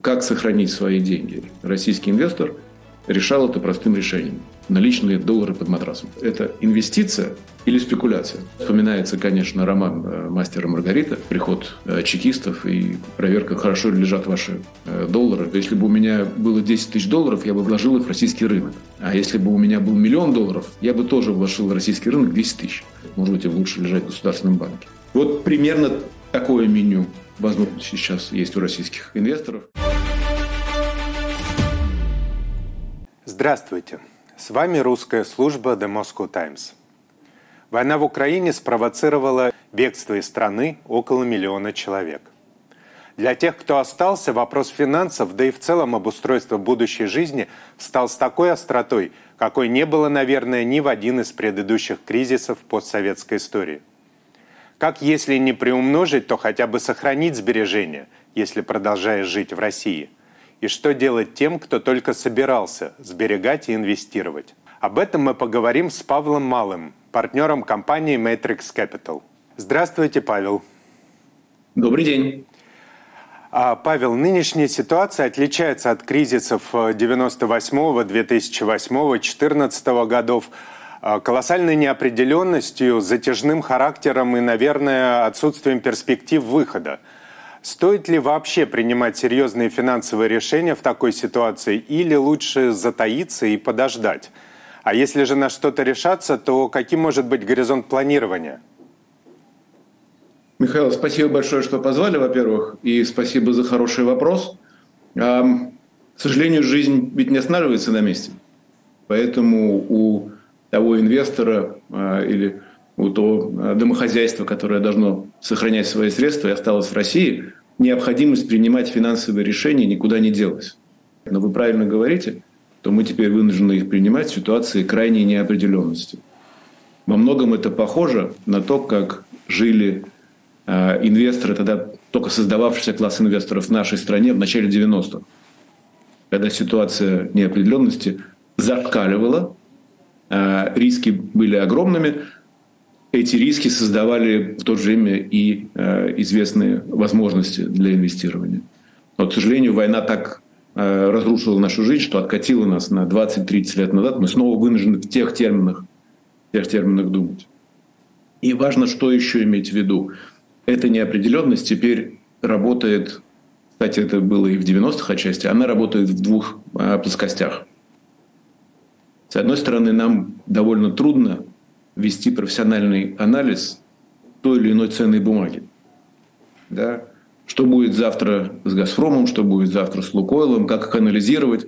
Как сохранить свои деньги? Российский инвестор решал это простым решением. Наличные доллары под матрасом. Это инвестиция или спекуляция? Вспоминается, конечно, роман э, «Мастера Маргарита», приход э, чекистов и проверка, хорошо ли лежат ваши э, доллары. Если бы у меня было 10 тысяч долларов, я бы вложил их в российский рынок. А если бы у меня был миллион долларов, я бы тоже вложил в российский рынок 10 тысяч. Может быть, лучше лежать в государственном банке. Вот примерно такое меню возможно сейчас есть у российских инвесторов. Здравствуйте! С вами русская служба The Moscow Times. Война в Украине спровоцировала бегство из страны около миллиона человек. Для тех, кто остался, вопрос финансов, да и в целом обустройства будущей жизни стал с такой остротой, какой не было, наверное, ни в один из предыдущих кризисов постсоветской истории. Как если не приумножить, то хотя бы сохранить сбережения, если продолжаешь жить в России – и что делать тем, кто только собирался сберегать и инвестировать. Об этом мы поговорим с Павлом Малым, партнером компании Matrix Capital. Здравствуйте, Павел. Добрый день. А, Павел, нынешняя ситуация отличается от кризисов 98-го, 2008-го, 2014 годов а, колоссальной неопределенностью, затяжным характером и, наверное, отсутствием перспектив выхода. Стоит ли вообще принимать серьезные финансовые решения в такой ситуации или лучше затаиться и подождать? А если же на что-то решаться, то каким может быть горизонт планирования? Михаил, спасибо большое, что позвали, во-первых, и спасибо за хороший вопрос. К сожалению, жизнь ведь не останавливается на месте. Поэтому у того инвестора а, или у того э, домохозяйства, которое должно сохранять свои средства и осталось в России, необходимость принимать финансовые решения никуда не делась. Но вы правильно говорите, то мы теперь вынуждены их принимать в ситуации крайней неопределенности. Во многом это похоже на то, как жили э, инвесторы, тогда только создававшийся класс инвесторов в нашей стране в начале 90-х, когда ситуация неопределенности зашкаливала, э, риски были огромными, эти риски создавали в то же время и э, известные возможности для инвестирования. Но, к сожалению, война так э, разрушила нашу жизнь, что откатила нас на 20-30 лет назад. Мы снова вынуждены в тех терминах, тех терминах думать. И важно, что еще иметь в виду. Эта неопределенность теперь работает, кстати, это было и в 90-х отчасти, она работает в двух э, плоскостях. С одной стороны, нам довольно трудно вести профессиональный анализ той или иной ценной бумаги. Да? Что будет завтра с «Газпромом», что будет завтра с «Лукойлом», как их анализировать.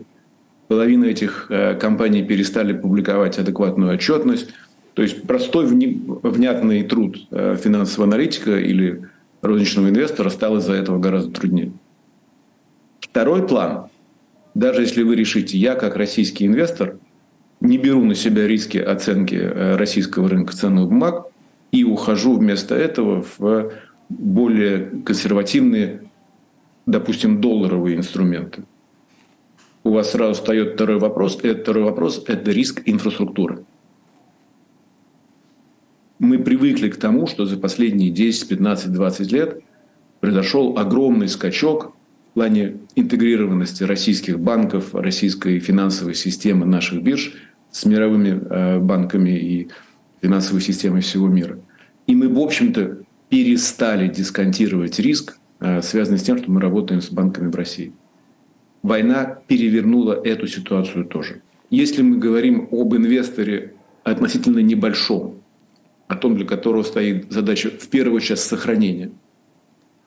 Половина этих э, компаний перестали публиковать адекватную отчетность. То есть простой внятный труд э, финансового аналитика или розничного инвестора стал из-за этого гораздо труднее. Второй план. Даже если вы решите, я как российский инвестор – не беру на себя риски оценки э, российского рынка ценных бумаг и ухожу вместо этого в более консервативные, допустим, долларовые инструменты. У вас сразу встает второй вопрос. Этот второй вопрос – это риск инфраструктуры. Мы привыкли к тому, что за последние 10, 15, 20 лет произошел огромный скачок в плане интегрированности российских банков, российской финансовой системы наших бирж – с мировыми э, банками и финансовой системой всего мира. И мы, в общем-то, перестали дисконтировать риск, э, связанный с тем, что мы работаем с банками в России. Война перевернула эту ситуацию тоже. Если мы говорим об инвесторе относительно небольшом, о том, для которого стоит задача в первую очередь сохранения,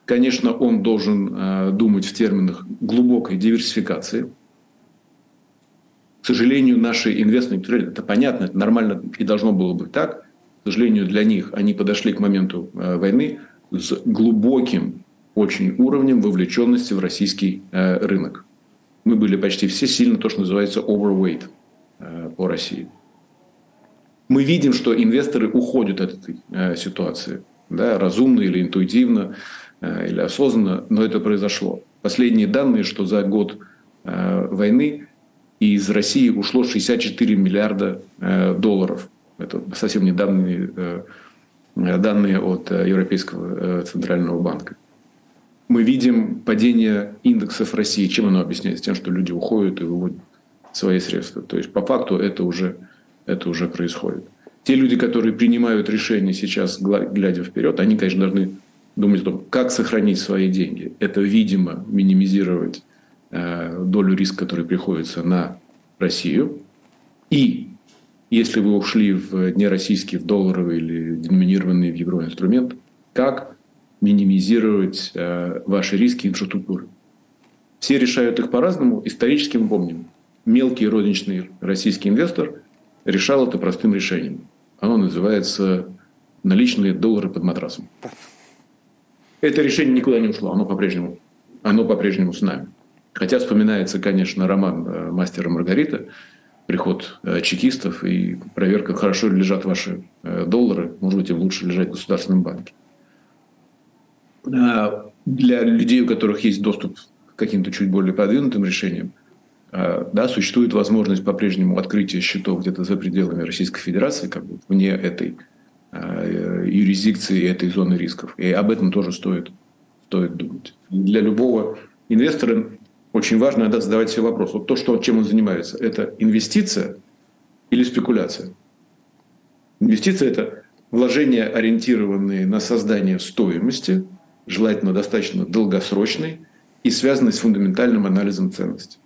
конечно, он должен э, думать в терминах глубокой диверсификации – к сожалению, наши инвестменты, это понятно, это нормально и должно было быть так. К сожалению, для них они подошли к моменту э, войны с глубоким очень уровнем вовлеченности в российский э, рынок. Мы были почти все сильно то, что называется overweight э, по России. Мы видим, что инвесторы уходят от этой ситуации. Да, разумно или интуитивно, или осознанно, но это произошло. Последние данные, что за год войны и из России ушло 64 миллиарда э, долларов. Это совсем недавние э, данные от э, Европейского центрального банка. мы видим падение индексов России. Чем оно объясняется? Тем, что люди уходят и выводят свои средства. То есть по факту это уже, это уже происходит. Те люди, которые принимают решения сейчас, глядя вперед, они, конечно, должны думать о том, как сохранить свои деньги. Это, видимо, минимизировать долю риска, который приходится на Россию. И если вы ушли в нероссийский, в долларовый или деноминированный в евро инструмент, как минимизировать э, ваши риски инфраструктуры. Все решают их по-разному. Исторически мы помним, мелкий розничный российский инвестор решал это простым решением. Оно называется наличные доллары под матрасом. Это решение никуда не ушло, оно по-прежнему, оно по-прежнему с нами. Хотя вспоминается, конечно, роман э, «Мастера Маргарита», приход э, чекистов и проверка, хорошо ли лежат ваши доллары, может быть, им лучше лежать в государственном банке. Для людей, у которых есть доступ к каким-то чуть более продвинутым решениям, да, существует возможность по-прежнему открытия счетов где-то за пределами Российской Федерации, как бы вне этой юрисдикции, этой зоны рисков. И об этом тоже стоит, стоит думать. Для любого инвестора очень важно иногда задавать себе вопрос. Вот то, что, чем он занимается, это инвестиция или спекуляция? Инвестиция – это вложения, ориентированные на создание стоимости – желательно достаточно долгосрочный и связанный с фундаментальным анализом ценностей.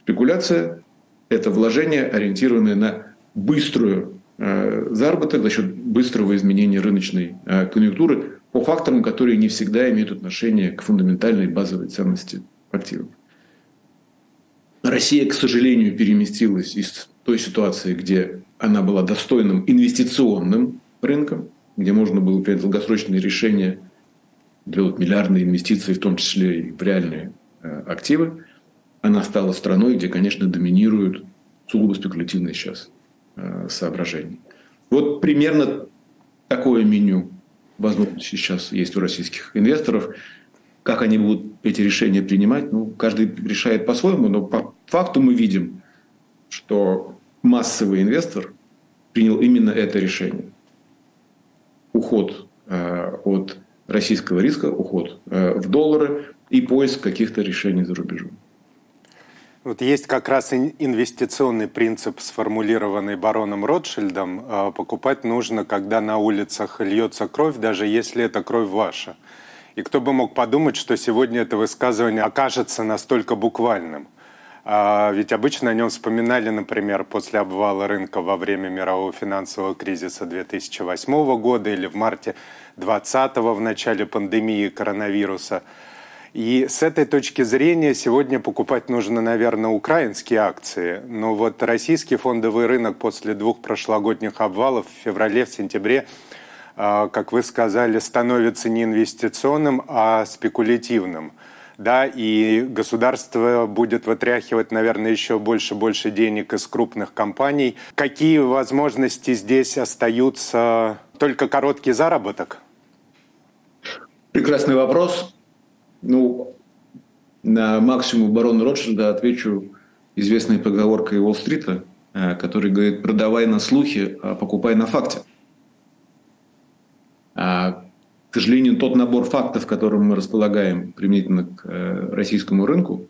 Спекуляция – это вложение, ориентированное на быструю э, заработок за счет быстрого изменения рыночной э, конъюнктуры по факторам, которые не всегда имеют отношение к фундаментальной базовой ценности активов. Россия, к сожалению, переместилась из той ситуации, где она была достойным инвестиционным рынком, где можно было принять долгосрочные решения – делают миллиардные инвестиции, в том числе и в реальные э, активы, она стала страной, где, конечно, доминируют сугубо спекулятивные сейчас э, соображения. Вот примерно такое меню возможностей сейчас есть у российских инвесторов. Как они будут эти решения принимать, ну, каждый решает по-своему, но по факту мы видим, что массовый инвестор принял именно это решение. Уход э, от российского риска, уход э, в доллары и поиск каких-то решений за рубежом. Вот есть как раз инвестиционный принцип, сформулированный бароном Ротшильдом. Э, покупать нужно, когда на улицах льется кровь, даже если это кровь ваша. И кто бы мог подумать, что сегодня это высказывание окажется настолько буквальным. А ведь обычно о нем вспоминали, например, после обвала рынка во время мирового финансового кризиса 2008 года или в марте 2020 в начале пандемии коронавируса. И с этой точки зрения сегодня покупать нужно, наверное, украинские акции. Но вот российский фондовый рынок после двух прошлогодних обвалов в феврале, в сентябре, как вы сказали, становится не инвестиционным, а спекулятивным. Да, и государство будет вытряхивать, наверное, еще больше больше денег из крупных компаний. Какие возможности здесь остаются? Только короткий заработок? Прекрасный вопрос. Ну, на максимум барона Ротшильда отвечу известной поговоркой Уолл-стрита, э, который говорит, продавай на слухи, а покупай на факте. А, к сожалению, тот набор фактов, которым мы располагаем применительно к э, российскому рынку,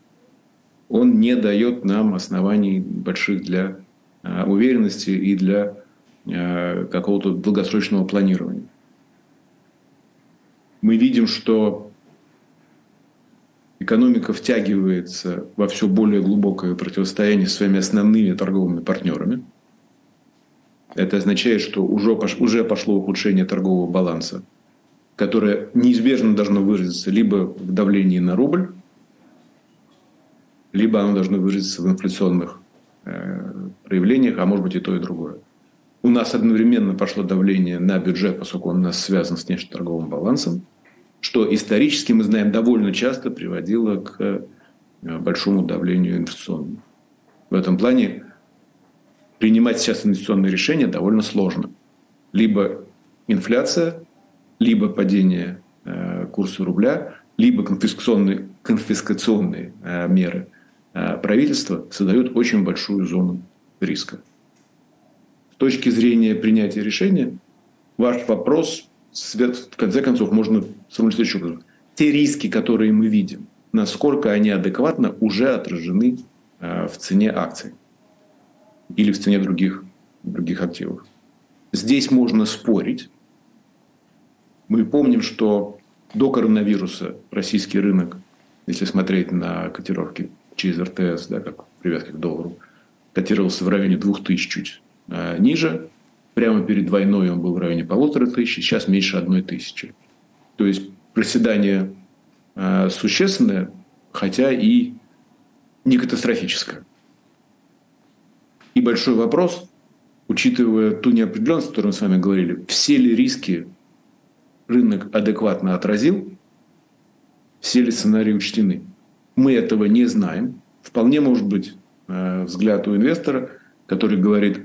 он не дает нам оснований больших для э, уверенности и для какого-то долгосрочного планирования мы видим, что экономика втягивается во все более глубокое противостояние с своими основными торговыми партнерами. Это означает, что уже, уже пошло ухудшение торгового баланса, которое неизбежно должно выразиться либо в давлении на рубль, либо оно должно выразиться в инфляционных э, проявлениях, а может быть и то, и другое. У нас одновременно пошло давление на бюджет, поскольку он у нас связан с внешнеторговым балансом, что исторически, мы знаем, довольно часто приводило к э, большому давлению инфляционному. В этом плане принимать сейчас инвестиционные решения довольно сложно. Либо инфляция, либо падение э, курса рубля, либо конфискационные, конфискационные э, меры правительства создают очень большую зону риска точки зрения принятия решения, ваш вопрос, в конце концов, можно сформулировать следующим образом. те риски, которые мы видим, насколько они адекватно уже отражены э, в цене акций или в цене других, других активов. Здесь можно спорить. Мы помним, что до коронавируса российский рынок, если смотреть на котировки через РТС, да, как привязки к доллару, котировался в районе 2000 чуть э, ниже. Прямо перед войной он был в районе полутора тысяч, сейчас меньше одной тысячи. То есть проседание э, существенное, хотя и не катастрофическое. И большой вопрос, учитывая ту неопределенность, о которой мы с вами говорили, все ли риски рынок адекватно отразил, все ли сценарии учтены. Мы этого не знаем. Вполне может быть э, взгляд у инвестора, который говорит,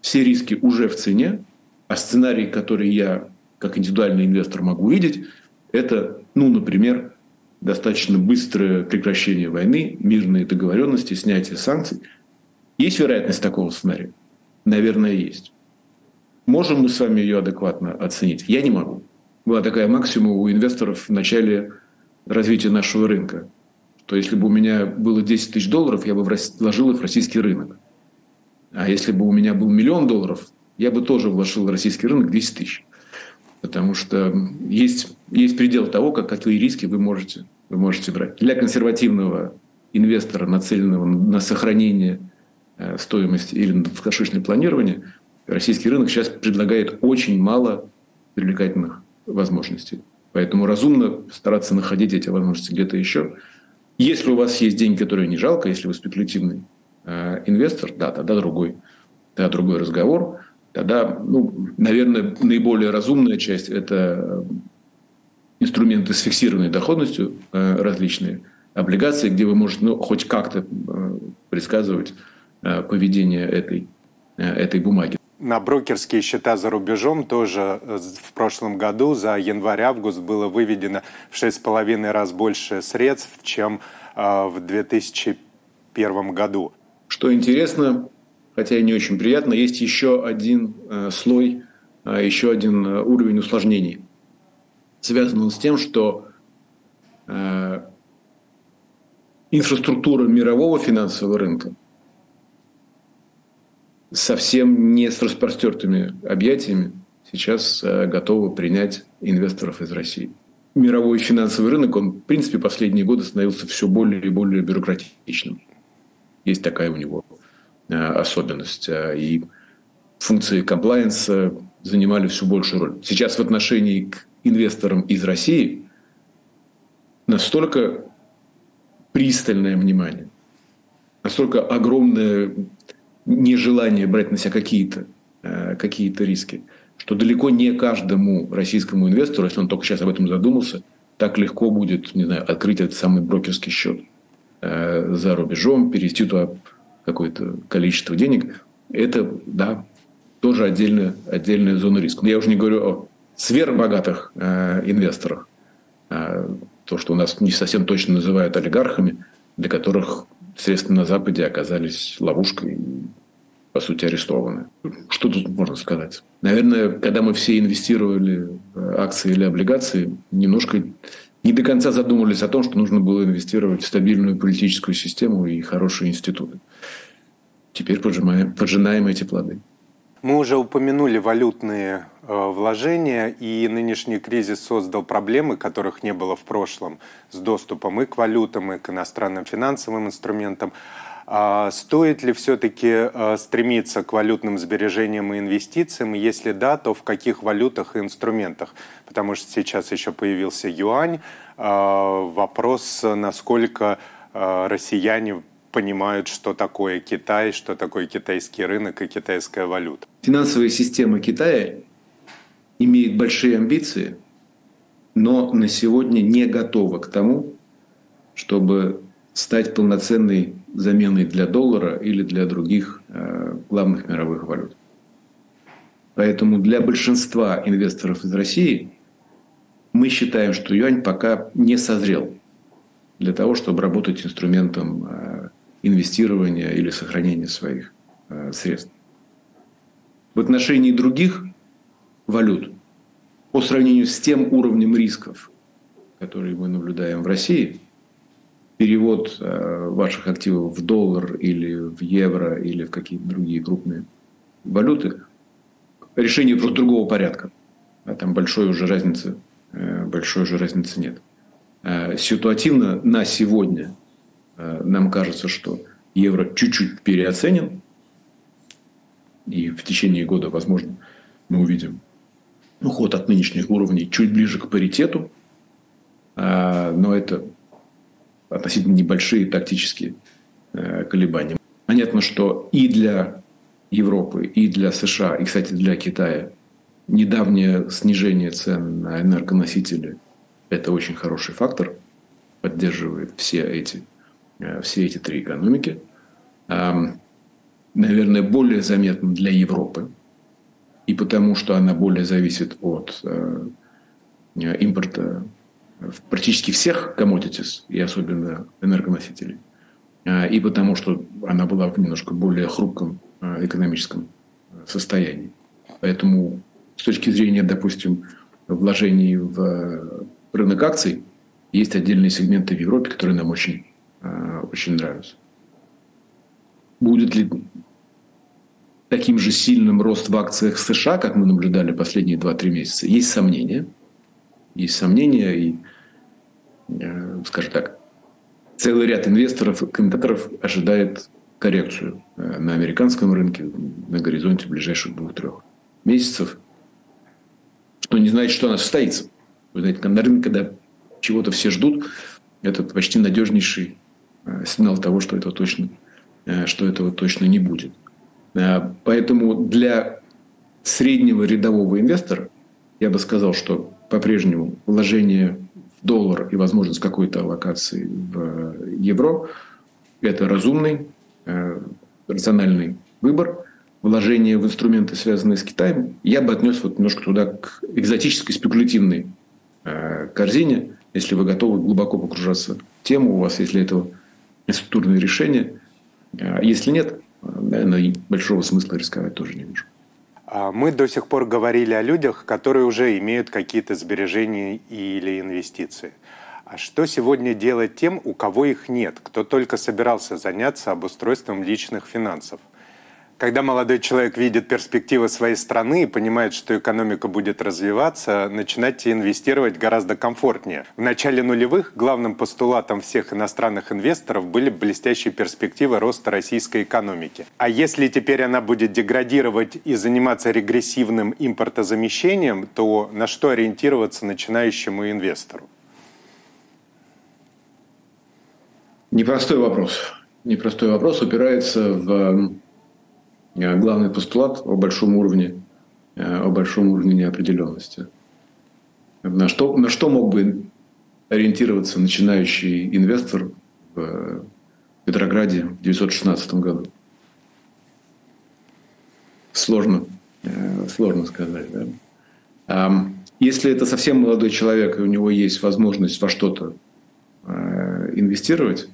все риски уже в цене, а сценарий, который я как индивидуальный инвестор могу видеть, это, ну, например, достаточно быстрое прекращение войны, мирные договоренности, снятие санкций. Есть вероятность такого сценария? Наверное, есть. Можем мы с вами ее адекватно оценить? Я не могу. Была такая максима у инвесторов в начале развития нашего рынка. То если бы у меня было 10 тысяч долларов, я бы вложил их в российский рынок. А если бы у меня был миллион долларов, я бы тоже вложил в российский рынок 10 тысяч. Потому что есть, есть предел того, как, какие риски вы можете, вы можете брать. Для консервативного инвестора, нацеленного на сохранение э, стоимости или на долгосрочное планирование, российский рынок сейчас предлагает очень мало привлекательных возможностей. Поэтому разумно стараться находить эти возможности где-то еще. Если у вас есть деньги, которые не жалко, если вы спекулятивный э, инвестор, да, тогда другой, тогда другой разговор. Тогда, ну, наверное, наиболее разумная часть – это инструменты с фиксированной доходностью э, различные, облигации, где вы можете ну, хоть как-то э, предсказывать э, поведение этой, э, этой бумаги. На брокерские счета за рубежом тоже э, в прошлом году за январь-август было выведено в 6,5 раз больше средств, чем в 2001 году. Что интересно, хотя и не очень приятно, есть еще один слой, еще один уровень усложнений. Связан он с тем, что инфраструктура мирового финансового рынка – совсем не с распростертыми объятиями сейчас э, готовы принять инвесторов из России. Мировой финансовый рынок, он, в принципе, последние годы становился все более и более бюрократичным. Есть такая у него э, особенность. Э, и функции комплайенса занимали все большую роль. Сейчас в отношении к инвесторам из России настолько пристальное внимание, настолько огромное нежелание брать на себя какие-то э, какие риски, что далеко не каждому российскому инвестору, если он только сейчас об этом задумался, так легко будет, не знаю, открыть этот самый брокерский счет э, за рубежом, перевести туда какое-то количество денег. Это, да, тоже отдельная, отдельная зона риска. Я уже не говорю о сверхбогатых э, инвесторах, э, то, что у нас не совсем точно называют олигархами, для которых средства на Западе оказались ловушкой, по сути, арестованы. Что тут можно сказать? Наверное, когда мы все инвестировали акции или облигации, немножко не до конца задумывались о том, что нужно было инвестировать в стабильную политическую систему и хорошие институты. Теперь поджимаем, поджинаем эти плоды. Мы уже упомянули валютные э, вложения, и нынешний кризис создал проблемы, которых не было в прошлом, с доступом и к валютам, и к иностранным финансовым инструментам. А стоит ли все-таки э, стремиться к валютным сбережениям и инвестициям? Если да, то в каких валютах и инструментах? Потому что сейчас еще появился юань. Э, вопрос, насколько россияне понимают, что такое Китай, что такое китайский рынок и китайская валюта. Финансовая система Китая имеет большие амбиции, но на сегодня не готова к тому, чтобы стать полноценной заменой для доллара или для других э, главных мировых валют. Поэтому для большинства инвесторов из России мы считаем, что юань пока не созрел для того, чтобы работать инструментом э, инвестирования или сохранения своих э, средств. В отношении других валют, по сравнению с тем уровнем рисков, который мы наблюдаем в России, перевод э, ваших активов в доллар или в евро или в какие-то другие крупные валюты, решение просто другого порядка. А там большой уже разницы, э, большой уже разницы нет. Ситуативно на сегодня нам кажется, что евро чуть-чуть переоценен, и в течение года, возможно, мы увидим уход от нынешних уровней чуть ближе к паритету, но это относительно небольшие тактические э, колебания. Понятно, что и для Европы, и для США, и, кстати, для Китая недавнее снижение цен на энергоносители – это очень хороший фактор, поддерживает все эти, э, все эти три экономики. Наверное, более заметно для Европы, и потому что она более зависит от э, импорта в практически всех commodities, и особенно энергоносителей. А, и потому, что она была в немножко более хрупком экономическом состоянии. Поэтому с точки зрения, допустим, вложений в рынок акций, есть отдельные сегменты в Европе, которые нам очень, очень нравятся. Будет ли таким же сильным рост в акциях США, как мы наблюдали последние 2-3 месяца? Есть сомнения. Есть сомнения, и Э, скажем так, целый ряд инвесторов, комментаторов ожидает коррекцию э, на американском рынке на горизонте ближайших двух-трех месяцев, что не значит, что она состоится. Вы знаете, на рынке, когда чего-то все ждут, это почти надежнейший э, сигнал того, что этого точно, что этого точно не будет. Поэтому для среднего рядового инвестора я бы сказал, что по-прежнему вложение доллар и возможность какой-то аллокации в евро – это разумный, э, рациональный выбор. Вложение в инструменты, связанные с Китаем, я бы отнес вот немножко туда к экзотической спекулятивной э, корзине, если вы готовы глубоко погружаться в тему, у вас есть для этого структурные решения. А если нет, наверное, большого смысла рисковать тоже не вижу. А мы до сих пор говорили о людях, которые уже имеют какие-то сбережения или инвестиции. А что сегодня делать тем, у кого их нет, кто только собирался заняться обустройством личных финансов? Когда молодой человек видит перспективы своей страны и понимает, что экономика будет развиваться, начинать инвестировать гораздо комфортнее. В начале нулевых главным постулатом всех иностранных инвесторов были блестящие перспективы роста российской экономики. А если теперь она будет деградировать и заниматься регрессивным импортозамещением, то на что ориентироваться начинающему инвестору? Непростой вопрос. Непростой вопрос упирается в главный постулат о большом уровне, э, о большом уровне неопределенности. На что, на что мог бы ориентироваться начинающий инвестор в Петрограде в 1916 году? Сложно, э, сложно сказать. Да? Если это совсем молодой человек, и у него есть возможность во что-то инвестировать,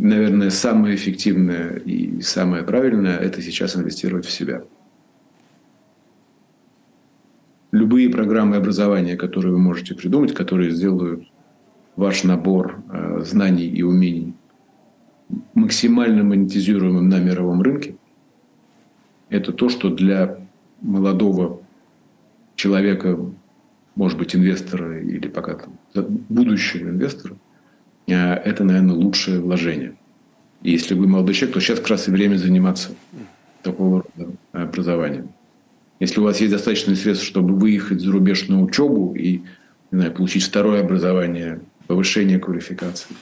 наверное, самое эффективное и самое правильное – это сейчас инвестировать в себя. Любые программы образования, которые вы можете придумать, которые сделают ваш набор э, знаний и умений максимально монетизируемым на мировом рынке, это то, что для молодого человека, может быть, инвестора или пока там, будущего инвестора – это, наверное, лучшее вложение. И если вы молодой человек, то сейчас как раз и время заниматься такого рода образованием. Если у вас есть достаточно средств, чтобы выехать за рубеж на учебу и не знаю, получить второе образование, повышение квалификации,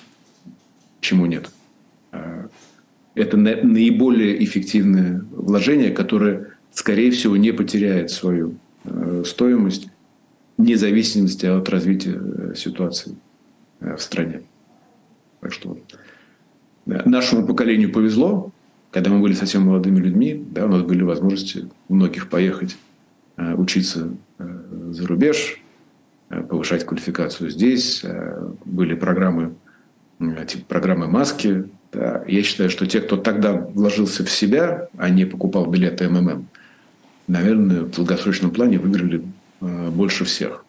чему нет? А, это наиболее эффективное вложение, которое, скорее всего, не потеряет свою э, стоимость вне зависимости от развития э, ситуации э, в стране. Так что нашему поколению повезло, когда мы были совсем молодыми людьми, да, у нас были возможности у многих поехать э, учиться э, за рубеж, э, повышать квалификацию здесь. Были программы, типа программы маски. Да. Я считаю, что те, кто тогда вложился в себя, а не покупал билеты МММ, наверное, в долгосрочном плане выиграли больше всех.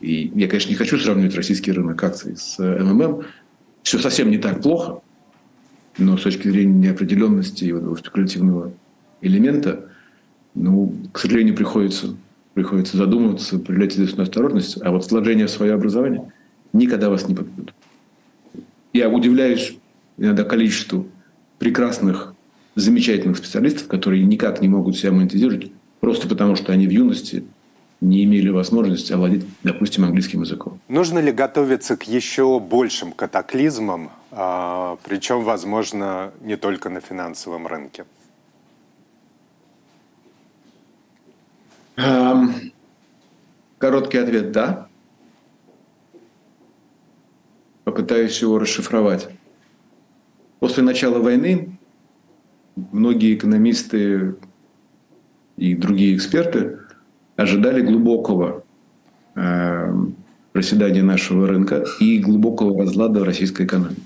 И я, конечно, не хочу сравнивать российский рынок акций с МММ. Все совсем не так плохо, но с точки зрения неопределенности и спекулятивного элемента, ну, к сожалению, приходится, приходится задумываться, проявлять известную осторожность, а вот вложение в свое образование никогда вас не подведут. Я удивляюсь иногда количеству прекрасных, замечательных специалистов, которые никак не могут себя монетизировать, просто потому что они в юности не имели возможности овладеть, допустим, английским языком. Нужно ли готовиться к еще большим катаклизмам, а, причем, возможно, не только на финансовом рынке? Короткий ответ – да. Попытаюсь его расшифровать. После начала войны многие экономисты и другие эксперты ожидали глубокого э, проседания нашего рынка и глубокого разлада российской экономики.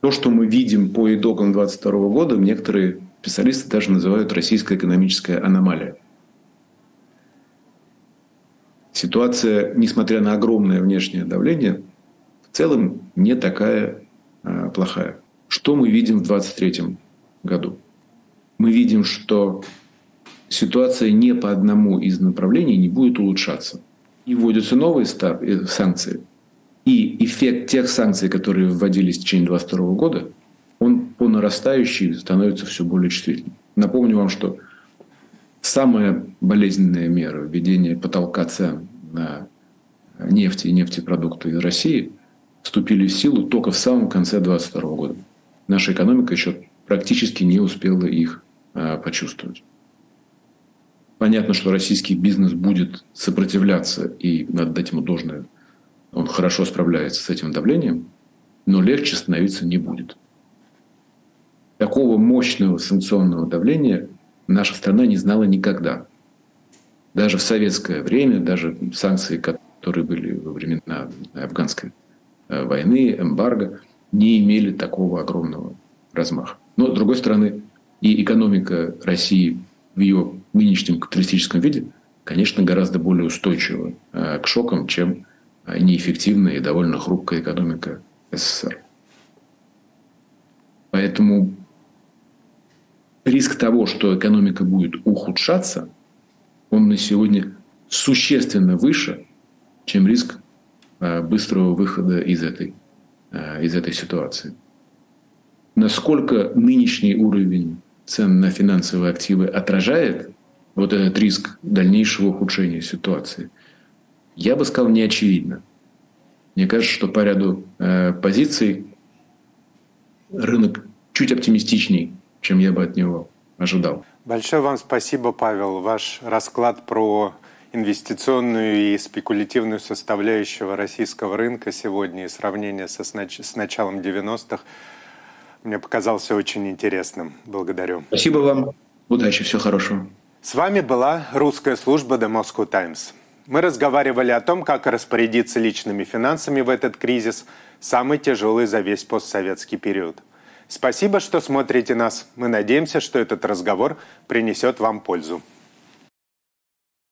То, что мы видим по итогам 2022 года, некоторые специалисты даже называют российская экономическая аномалия. Ситуация, несмотря на огромное внешнее давление, в целом не такая э, плохая. Что мы видим в 2023 году? Мы видим, что ситуация не по одному из направлений не будет улучшаться. И вводятся новые э, санкции. И эффект тех санкций, которые вводились в течение 2022 года, он по нарастающей становится все более чувствительным. Напомню вам, что самая болезненная мера введения потолка цен на нефть и нефтепродукты из России вступили в силу только в самом конце 2022 года. Наша экономика еще практически не успела их а, почувствовать. Понятно, что российский бизнес будет сопротивляться, и надо дать ему должное. Он хорошо справляется с этим давлением, но легче становиться не будет. Такого мощного санкционного давления наша страна не знала никогда. Даже в советское время, даже санкции, которые были во времена афганской э, войны, эмбарго, не имели такого огромного размаха. Но, с другой стороны, и экономика России в ее нынешнем капиталистическом виде, конечно, гораздо более устойчива э, к шокам, чем э, неэффективная и довольно хрупкая экономика СССР. Поэтому риск того, что экономика будет ухудшаться, он на сегодня существенно выше, чем риск э, быстрого выхода из этой, из этой ситуации. Насколько нынешний уровень цен на финансовые активы отражает вот этот риск дальнейшего ухудшения ситуации, я бы сказал, не очевидно. Мне кажется, что по ряду э, позиций рынок чуть оптимистичней, чем я бы от него ожидал. Большое вам спасибо, Павел. Ваш расклад про инвестиционную и спекулятивную составляющую российского рынка сегодня и сравнение со, с началом 90-х мне показался очень интересным. Благодарю. Спасибо вам. Удачи, всего хорошего. С вами была русская служба The Moscow Times. Мы разговаривали о том, как распорядиться личными финансами в этот кризис, самый тяжелый за весь постсоветский период. Спасибо, что смотрите нас. Мы надеемся, что этот разговор принесет вам пользу.